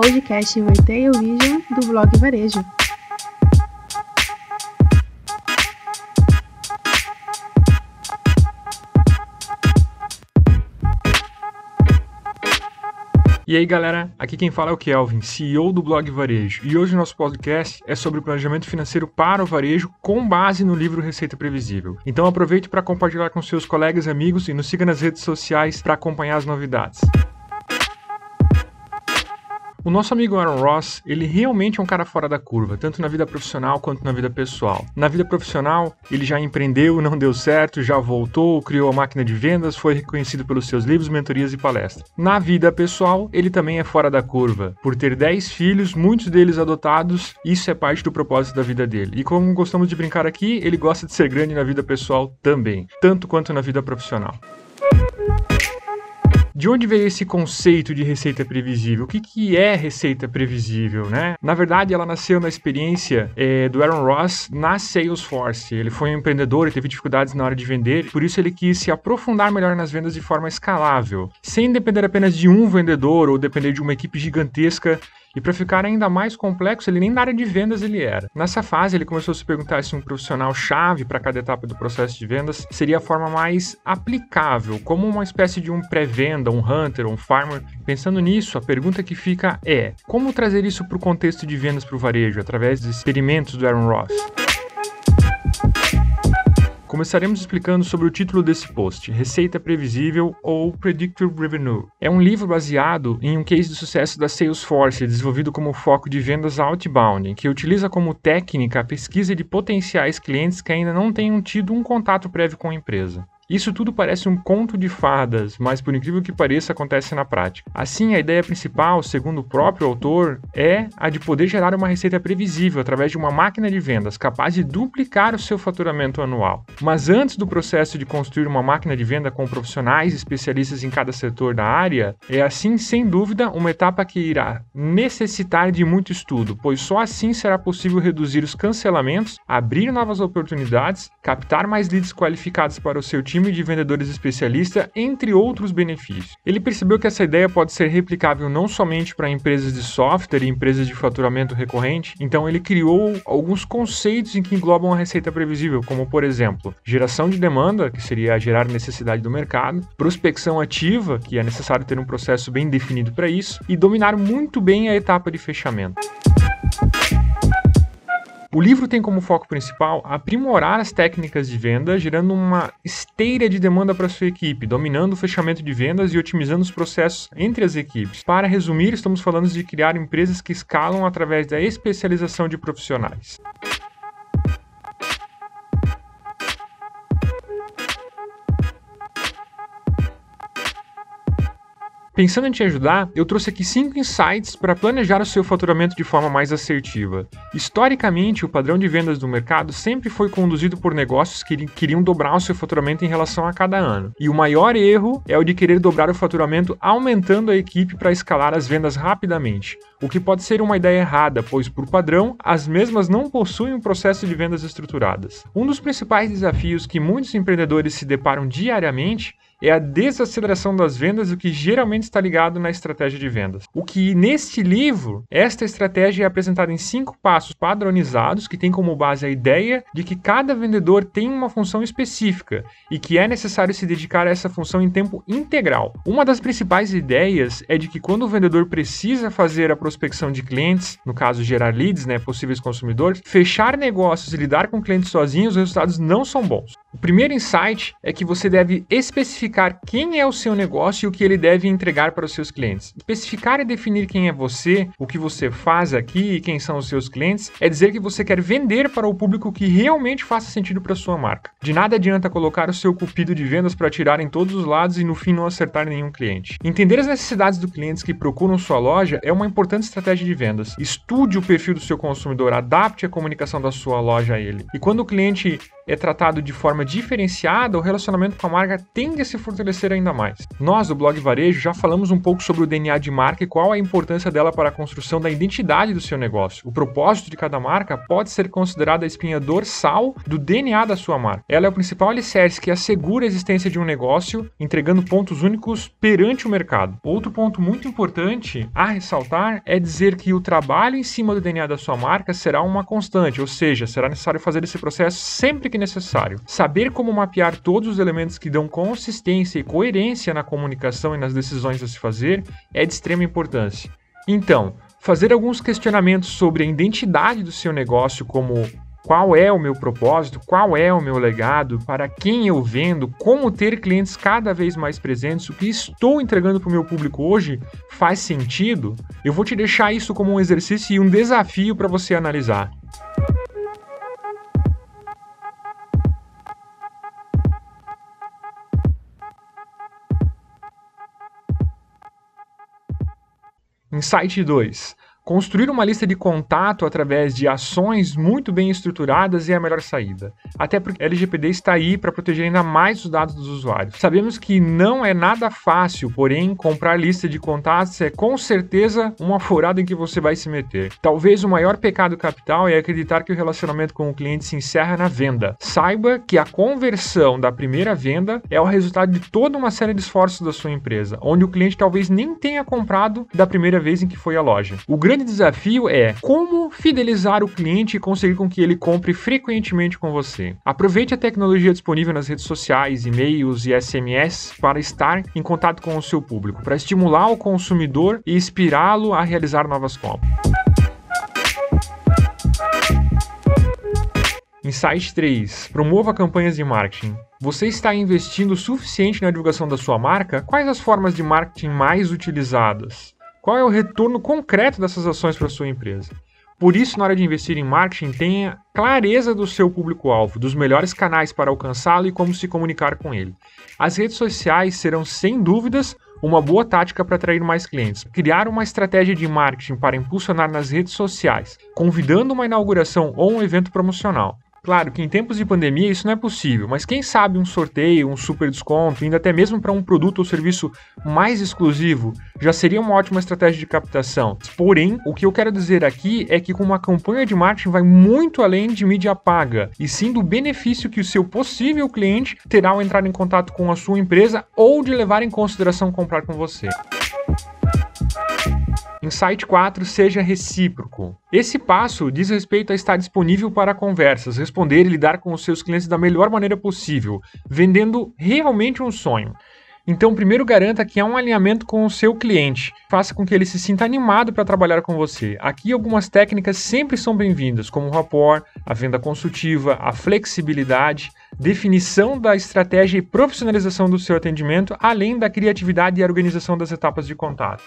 podcast Retail Vision do blog Varejo. E aí galera, aqui quem fala é o Kelvin, CEO do blog Varejo. E hoje o nosso podcast é sobre planejamento financeiro para o varejo com base no livro Receita Previsível. Então aproveite para compartilhar com seus colegas e amigos e nos siga nas redes sociais para acompanhar as novidades. O nosso amigo Aaron Ross, ele realmente é um cara fora da curva, tanto na vida profissional quanto na vida pessoal. Na vida profissional, ele já empreendeu, não deu certo, já voltou, criou a máquina de vendas, foi reconhecido pelos seus livros, mentorias e palestras. Na vida pessoal, ele também é fora da curva, por ter 10 filhos, muitos deles adotados, isso é parte do propósito da vida dele. E como gostamos de brincar aqui, ele gosta de ser grande na vida pessoal também, tanto quanto na vida profissional. De onde veio esse conceito de receita previsível? O que, que é receita previsível, né? Na verdade, ela nasceu na experiência é, do Aaron Ross na Salesforce. Ele foi um empreendedor e teve dificuldades na hora de vender, por isso ele quis se aprofundar melhor nas vendas de forma escalável, sem depender apenas de um vendedor ou depender de uma equipe gigantesca e para ficar ainda mais complexo, ele nem na área de vendas ele era. Nessa fase, ele começou a se perguntar se um profissional chave para cada etapa do processo de vendas seria a forma mais aplicável, como uma espécie de um pré-venda, um hunter, um farmer. Pensando nisso, a pergunta que fica é: como trazer isso para o contexto de vendas para o varejo através dos experimentos do Aaron Ross? Começaremos explicando sobre o título desse post, Receita Previsível ou Predictive Revenue. É um livro baseado em um case de sucesso da Salesforce, desenvolvido como foco de vendas outbound, que utiliza como técnica a pesquisa de potenciais clientes que ainda não tenham tido um contato prévio com a empresa. Isso tudo parece um conto de fadas, mas por incrível que pareça, acontece na prática. Assim, a ideia principal, segundo o próprio autor, é a de poder gerar uma receita previsível através de uma máquina de vendas capaz de duplicar o seu faturamento anual. Mas antes do processo de construir uma máquina de venda com profissionais especialistas em cada setor da área, é assim, sem dúvida, uma etapa que irá necessitar de muito estudo, pois só assim será possível reduzir os cancelamentos, abrir novas oportunidades, captar mais leads qualificados para o seu time time de vendedores especialista, entre outros benefícios. Ele percebeu que essa ideia pode ser replicável não somente para empresas de software e empresas de faturamento recorrente, então ele criou alguns conceitos em que englobam a receita previsível, como por exemplo, geração de demanda, que seria gerar necessidade do mercado, prospecção ativa, que é necessário ter um processo bem definido para isso, e dominar muito bem a etapa de fechamento. O livro tem como foco principal aprimorar as técnicas de venda, gerando uma esteira de demanda para sua equipe, dominando o fechamento de vendas e otimizando os processos entre as equipes. Para resumir, estamos falando de criar empresas que escalam através da especialização de profissionais. Pensando em te ajudar, eu trouxe aqui cinco insights para planejar o seu faturamento de forma mais assertiva. Historicamente, o padrão de vendas do mercado sempre foi conduzido por negócios que queriam dobrar o seu faturamento em relação a cada ano. E o maior erro é o de querer dobrar o faturamento aumentando a equipe para escalar as vendas rapidamente, o que pode ser uma ideia errada, pois por padrão, as mesmas não possuem um processo de vendas estruturadas. Um dos principais desafios que muitos empreendedores se deparam diariamente é a desaceleração das vendas, o que geralmente está ligado na estratégia de vendas. O que neste livro, esta estratégia é apresentada em cinco passos padronizados que tem como base a ideia de que cada vendedor tem uma função específica e que é necessário se dedicar a essa função em tempo integral. Uma das principais ideias é de que quando o vendedor precisa fazer a prospecção de clientes, no caso gerar leads, né, possíveis consumidores, fechar negócios e lidar com clientes sozinhos, os resultados não são bons. O primeiro insight é que você deve especificar quem é o seu negócio e o que ele deve entregar para os seus clientes. Especificar e definir quem é você, o que você faz aqui e quem são os seus clientes é dizer que você quer vender para o público que realmente faça sentido para sua marca. De nada adianta colocar o seu cupido de vendas para tirar em todos os lados e no fim não acertar nenhum cliente. Entender as necessidades dos clientes que procuram sua loja é uma importante estratégia de vendas. Estude o perfil do seu consumidor, adapte a comunicação da sua loja a ele. E quando o cliente é tratado de forma diferenciada, o relacionamento com a marca tende a se fortalecer ainda mais. Nós, do blog Varejo, já falamos um pouco sobre o DNA de marca e qual a importância dela para a construção da identidade do seu negócio. O propósito de cada marca pode ser considerado a espinha dorsal do DNA da sua marca. Ela é o principal alicerce que assegura a existência de um negócio, entregando pontos únicos perante o mercado. Outro ponto muito importante a ressaltar é dizer que o trabalho em cima do DNA da sua marca será uma constante, ou seja, será necessário fazer esse processo sempre que necessário. Saber como mapear todos os elementos que dão consistência e coerência na comunicação e nas decisões a se fazer é de extrema importância. Então, fazer alguns questionamentos sobre a identidade do seu negócio, como qual é o meu propósito, qual é o meu legado, para quem eu vendo, como ter clientes cada vez mais presentes, o que estou entregando para o meu público hoje faz sentido? Eu vou te deixar isso como um exercício e um desafio para você analisar. Insight 2. Construir uma lista de contato através de ações muito bem estruturadas é a melhor saída. Até porque a LGPD está aí para proteger ainda mais os dados dos usuários. Sabemos que não é nada fácil, porém, comprar lista de contatos é com certeza uma furada em que você vai se meter. Talvez o maior pecado capital é acreditar que o relacionamento com o cliente se encerra na venda. Saiba que a conversão da primeira venda é o resultado de toda uma série de esforços da sua empresa, onde o cliente talvez nem tenha comprado da primeira vez em que foi à loja. O grande grande desafio é como fidelizar o cliente e conseguir com que ele compre frequentemente com você. Aproveite a tecnologia disponível nas redes sociais, e-mails e SMS para estar em contato com o seu público, para estimular o consumidor e inspirá-lo a realizar novas compras. Insight 3. Promova campanhas de marketing. Você está investindo o suficiente na divulgação da sua marca? Quais as formas de marketing mais utilizadas? Qual é o retorno concreto dessas ações para sua empresa? Por isso, na hora de investir em marketing, tenha clareza do seu público-alvo, dos melhores canais para alcançá-lo e como se comunicar com ele. As redes sociais serão, sem dúvidas, uma boa tática para atrair mais clientes. Criar uma estratégia de marketing para impulsionar nas redes sociais, convidando uma inauguração ou um evento promocional. Claro que em tempos de pandemia isso não é possível, mas quem sabe um sorteio, um super desconto, indo até mesmo para um produto ou serviço mais exclusivo, já seria uma ótima estratégia de captação. Porém, o que eu quero dizer aqui é que com uma campanha de marketing vai muito além de mídia paga, e sim do benefício que o seu possível cliente terá ao entrar em contato com a sua empresa ou de levar em consideração comprar com você. Insight 4 seja recíproco. Esse passo diz respeito a estar disponível para conversas, responder e lidar com os seus clientes da melhor maneira possível, vendendo realmente um sonho. Então, primeiro garanta que há um alinhamento com o seu cliente. Faça com que ele se sinta animado para trabalhar com você. Aqui algumas técnicas sempre são bem-vindas, como o rapport, a venda consultiva, a flexibilidade, definição da estratégia e profissionalização do seu atendimento, além da criatividade e organização das etapas de contato.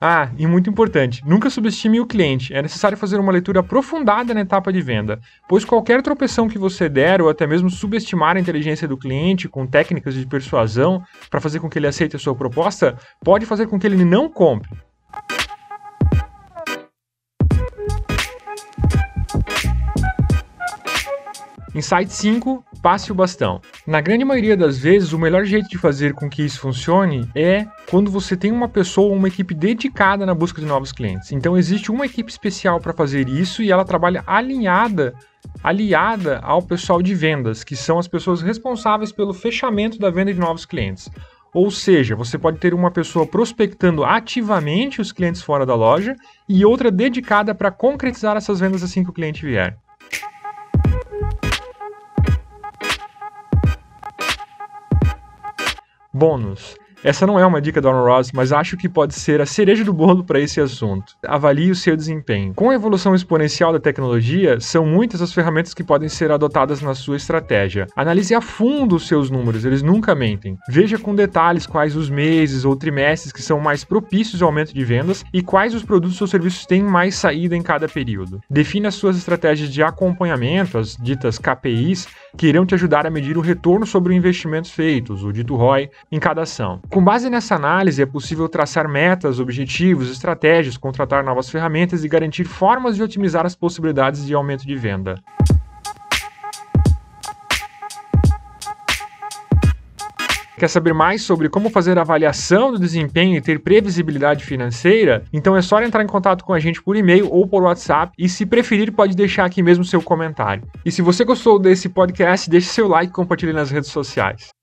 Ah, e muito importante, nunca subestime o cliente. É necessário fazer uma leitura aprofundada na etapa de venda, pois qualquer tropeção que você der ou até mesmo subestimar a inteligência do cliente com técnicas de persuasão para fazer com que ele aceite a sua proposta, pode fazer com que ele não compre. Insight 5, passe o bastão. Na grande maioria das vezes, o melhor jeito de fazer com que isso funcione é quando você tem uma pessoa ou uma equipe dedicada na busca de novos clientes. Então existe uma equipe especial para fazer isso e ela trabalha alinhada aliada ao pessoal de vendas, que são as pessoas responsáveis pelo fechamento da venda de novos clientes. Ou seja, você pode ter uma pessoa prospectando ativamente os clientes fora da loja e outra dedicada para concretizar essas vendas assim que o cliente vier. Bônus. Essa não é uma dica do Aaron Ross, mas acho que pode ser a cereja do bolo para esse assunto. Avalie o seu desempenho. Com a evolução exponencial da tecnologia, são muitas as ferramentas que podem ser adotadas na sua estratégia. Analise a fundo os seus números, eles nunca mentem. Veja com detalhes quais os meses ou trimestres que são mais propícios ao aumento de vendas e quais os produtos ou serviços têm mais saída em cada período. Defina as suas estratégias de acompanhamento, as ditas KPIs, que irão te ajudar a medir o retorno sobre os investimentos feitos, o dito ROI, em cada ação. Com base nessa análise, é possível traçar metas, objetivos, estratégias, contratar novas ferramentas e garantir formas de otimizar as possibilidades de aumento de venda. Quer saber mais sobre como fazer avaliação do desempenho e ter previsibilidade financeira? Então é só entrar em contato com a gente por e-mail ou por WhatsApp e se preferir pode deixar aqui mesmo seu comentário. E se você gostou desse podcast, deixe seu like e compartilhe nas redes sociais.